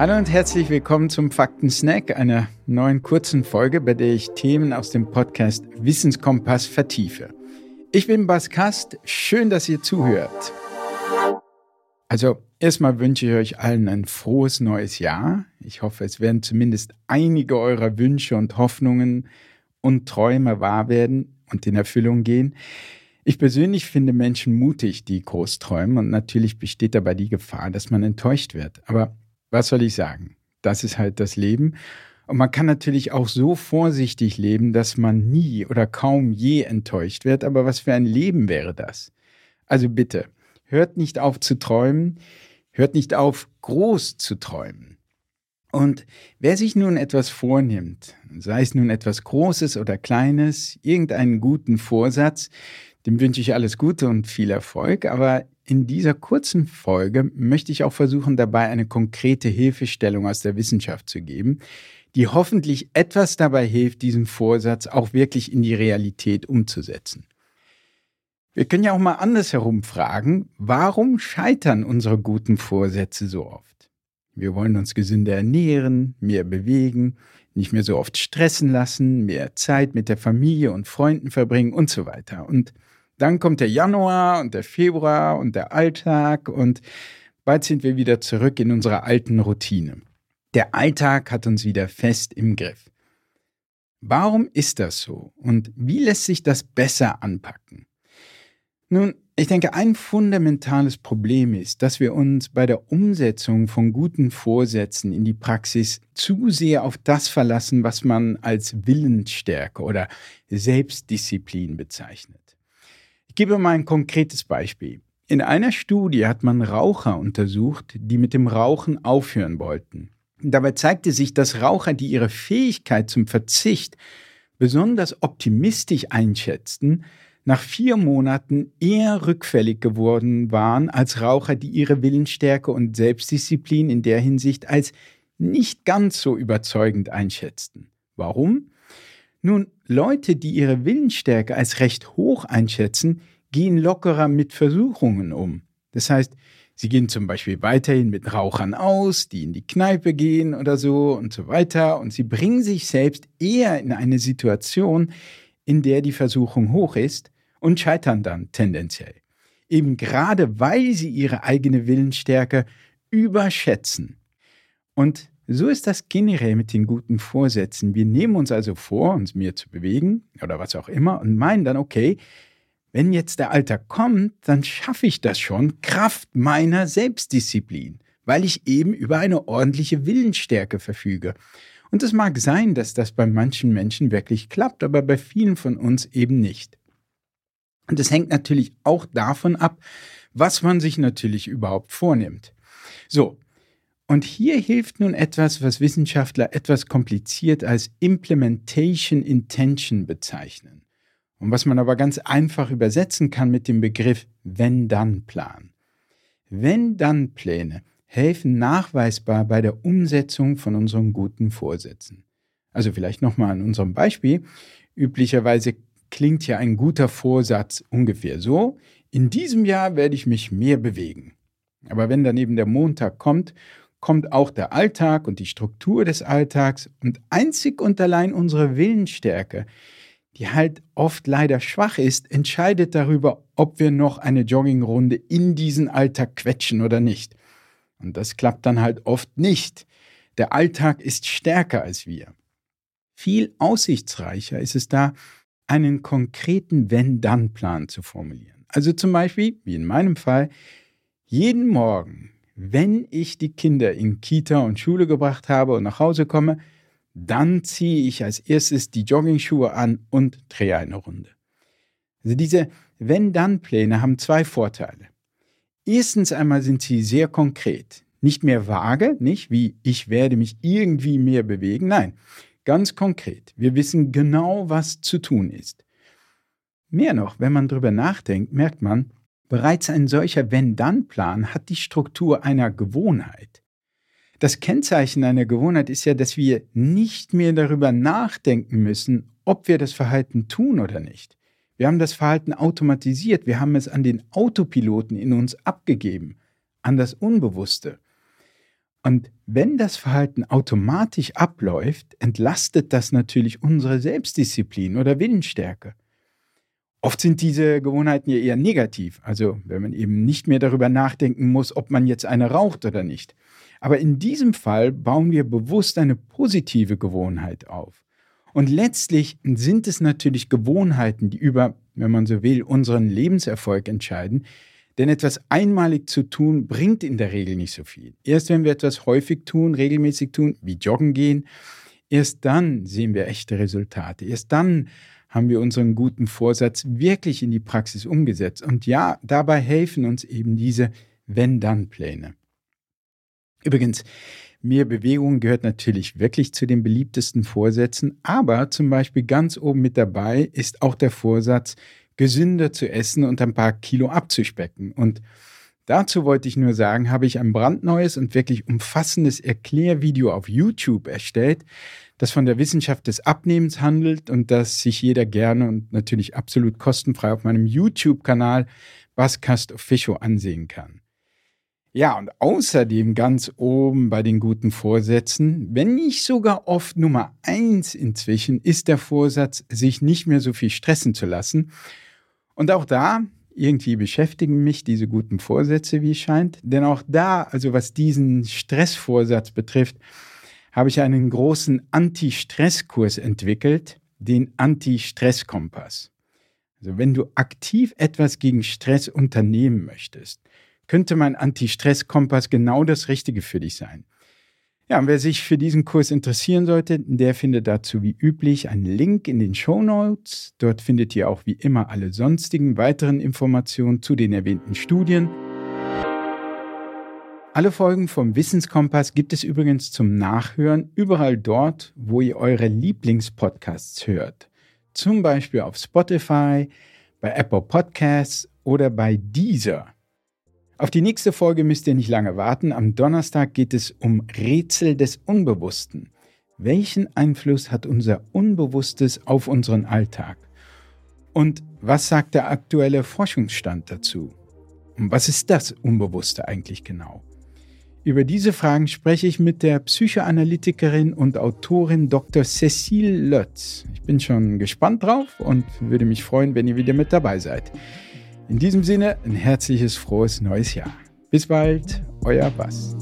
Hallo und herzlich willkommen zum Fakten Snack, einer neuen kurzen Folge, bei der ich Themen aus dem Podcast Wissenskompass vertiefe. Ich bin Bas Kast, schön, dass ihr zuhört. Also erstmal wünsche ich euch allen ein frohes neues Jahr. Ich hoffe, es werden zumindest einige eurer Wünsche und Hoffnungen und Träume wahr werden und in Erfüllung gehen. Ich persönlich finde Menschen mutig, die groß träumen und natürlich besteht dabei die Gefahr, dass man enttäuscht wird. Aber was soll ich sagen? Das ist halt das Leben. Und man kann natürlich auch so vorsichtig leben, dass man nie oder kaum je enttäuscht wird. Aber was für ein Leben wäre das? Also bitte, hört nicht auf zu träumen, hört nicht auf groß zu träumen. Und wer sich nun etwas vornimmt, sei es nun etwas Großes oder Kleines, irgendeinen guten Vorsatz, dem wünsche ich alles Gute und viel Erfolg. Aber in dieser kurzen Folge möchte ich auch versuchen, dabei eine konkrete Hilfestellung aus der Wissenschaft zu geben, die hoffentlich etwas dabei hilft, diesen Vorsatz auch wirklich in die Realität umzusetzen. Wir können ja auch mal andersherum fragen, warum scheitern unsere guten Vorsätze so oft? Wir wollen uns gesünder ernähren, mehr bewegen, nicht mehr so oft stressen lassen, mehr Zeit mit der Familie und Freunden verbringen und so weiter. Und dann kommt der Januar und der Februar und der Alltag und bald sind wir wieder zurück in unserer alten Routine. Der Alltag hat uns wieder fest im Griff. Warum ist das so und wie lässt sich das besser anpacken? Nun, ich denke, ein fundamentales Problem ist, dass wir uns bei der Umsetzung von guten Vorsätzen in die Praxis zu sehr auf das verlassen, was man als Willensstärke oder Selbstdisziplin bezeichnet. Ich gebe mal ein konkretes Beispiel. In einer Studie hat man Raucher untersucht, die mit dem Rauchen aufhören wollten. Dabei zeigte sich, dass Raucher, die ihre Fähigkeit zum Verzicht besonders optimistisch einschätzten, nach vier Monaten eher rückfällig geworden waren als Raucher, die ihre Willensstärke und Selbstdisziplin in der Hinsicht als nicht ganz so überzeugend einschätzten. Warum? Nun, Leute, die ihre Willensstärke als recht hoch einschätzen, gehen lockerer mit Versuchungen um. Das heißt, sie gehen zum Beispiel weiterhin mit Rauchern aus, die in die Kneipe gehen oder so und so weiter, und sie bringen sich selbst eher in eine Situation, in der die Versuchung hoch ist und scheitern dann tendenziell. Eben gerade weil sie ihre eigene Willensstärke überschätzen. Und so ist das generell mit den guten Vorsätzen. Wir nehmen uns also vor, uns mehr zu bewegen oder was auch immer und meinen dann, okay, wenn jetzt der Alter kommt, dann schaffe ich das schon Kraft meiner Selbstdisziplin, weil ich eben über eine ordentliche Willensstärke verfüge. Und es mag sein, dass das bei manchen Menschen wirklich klappt, aber bei vielen von uns eben nicht. Und es hängt natürlich auch davon ab, was man sich natürlich überhaupt vornimmt. So, und hier hilft nun etwas, was Wissenschaftler etwas kompliziert als Implementation Intention bezeichnen. Und was man aber ganz einfach übersetzen kann mit dem Begriff Wenn-Dann-Plan. Wenn-Dann-Pläne helfen nachweisbar bei der Umsetzung von unseren guten Vorsätzen. Also vielleicht nochmal an unserem Beispiel. Üblicherweise klingt ja ein guter Vorsatz ungefähr so, in diesem Jahr werde ich mich mehr bewegen. Aber wenn dann eben der Montag kommt kommt auch der Alltag und die Struktur des Alltags und einzig und allein unsere Willensstärke, die halt oft leider schwach ist, entscheidet darüber, ob wir noch eine Joggingrunde in diesen Alltag quetschen oder nicht. Und das klappt dann halt oft nicht. Der Alltag ist stärker als wir. Viel aussichtsreicher ist es da, einen konkreten Wenn-Dann-Plan zu formulieren. Also zum Beispiel, wie in meinem Fall, jeden Morgen wenn ich die Kinder in Kita und Schule gebracht habe und nach Hause komme, dann ziehe ich als erstes die Joggingschuhe an und drehe eine Runde. Also diese Wenn-Dann-Pläne haben zwei Vorteile. Erstens einmal sind sie sehr konkret. Nicht mehr vage, nicht wie ich werde mich irgendwie mehr bewegen. Nein, ganz konkret. Wir wissen genau, was zu tun ist. Mehr noch, wenn man darüber nachdenkt, merkt man, Bereits ein solcher Wenn-Dann-Plan hat die Struktur einer Gewohnheit. Das Kennzeichen einer Gewohnheit ist ja, dass wir nicht mehr darüber nachdenken müssen, ob wir das Verhalten tun oder nicht. Wir haben das Verhalten automatisiert, wir haben es an den Autopiloten in uns abgegeben, an das Unbewusste. Und wenn das Verhalten automatisch abläuft, entlastet das natürlich unsere Selbstdisziplin oder Willensstärke. Oft sind diese Gewohnheiten ja eher negativ, also wenn man eben nicht mehr darüber nachdenken muss, ob man jetzt eine raucht oder nicht. Aber in diesem Fall bauen wir bewusst eine positive Gewohnheit auf. Und letztlich sind es natürlich Gewohnheiten, die über, wenn man so will, unseren Lebenserfolg entscheiden. Denn etwas einmalig zu tun, bringt in der Regel nicht so viel. Erst wenn wir etwas häufig tun, regelmäßig tun, wie joggen gehen, erst dann sehen wir echte Resultate. Erst dann haben wir unseren guten Vorsatz wirklich in die Praxis umgesetzt. Und ja, dabei helfen uns eben diese Wenn-Dann-Pläne. Übrigens, mehr Bewegung gehört natürlich wirklich zu den beliebtesten Vorsätzen, aber zum Beispiel ganz oben mit dabei ist auch der Vorsatz, gesünder zu essen und ein paar Kilo abzuspecken. Und dazu wollte ich nur sagen, habe ich ein brandneues und wirklich umfassendes Erklärvideo auf YouTube erstellt, das von der Wissenschaft des Abnehmens handelt und das sich jeder gerne und natürlich absolut kostenfrei auf meinem YouTube-Kanal Baskast Official ansehen kann. Ja, und außerdem ganz oben bei den guten Vorsätzen, wenn nicht sogar oft Nummer eins inzwischen, ist der Vorsatz, sich nicht mehr so viel stressen zu lassen. Und auch da, irgendwie beschäftigen mich diese guten Vorsätze, wie es scheint. Denn auch da, also was diesen Stressvorsatz betrifft, habe ich einen großen Anti-Stress-Kurs entwickelt, den Anti-Stress-Kompass. Also wenn du aktiv etwas gegen Stress unternehmen möchtest, könnte mein Anti-Stress-Kompass genau das Richtige für dich sein. Ja, und wer sich für diesen Kurs interessieren sollte, der findet dazu wie üblich einen Link in den Show Notes. Dort findet ihr auch wie immer alle sonstigen weiteren Informationen zu den erwähnten Studien alle Folgen vom Wissenskompass gibt es übrigens zum Nachhören überall dort, wo ihr eure Lieblingspodcasts hört. Zum Beispiel auf Spotify, bei Apple Podcasts oder bei Deezer. Auf die nächste Folge müsst ihr nicht lange warten. Am Donnerstag geht es um Rätsel des Unbewussten. Welchen Einfluss hat unser Unbewusstes auf unseren Alltag? Und was sagt der aktuelle Forschungsstand dazu? Und was ist das Unbewusste eigentlich genau? Über diese Fragen spreche ich mit der Psychoanalytikerin und Autorin Dr. Cecile Lötz. Ich bin schon gespannt drauf und würde mich freuen, wenn ihr wieder mit dabei seid. In diesem Sinne ein herzliches, frohes neues Jahr. Bis bald, euer Bass.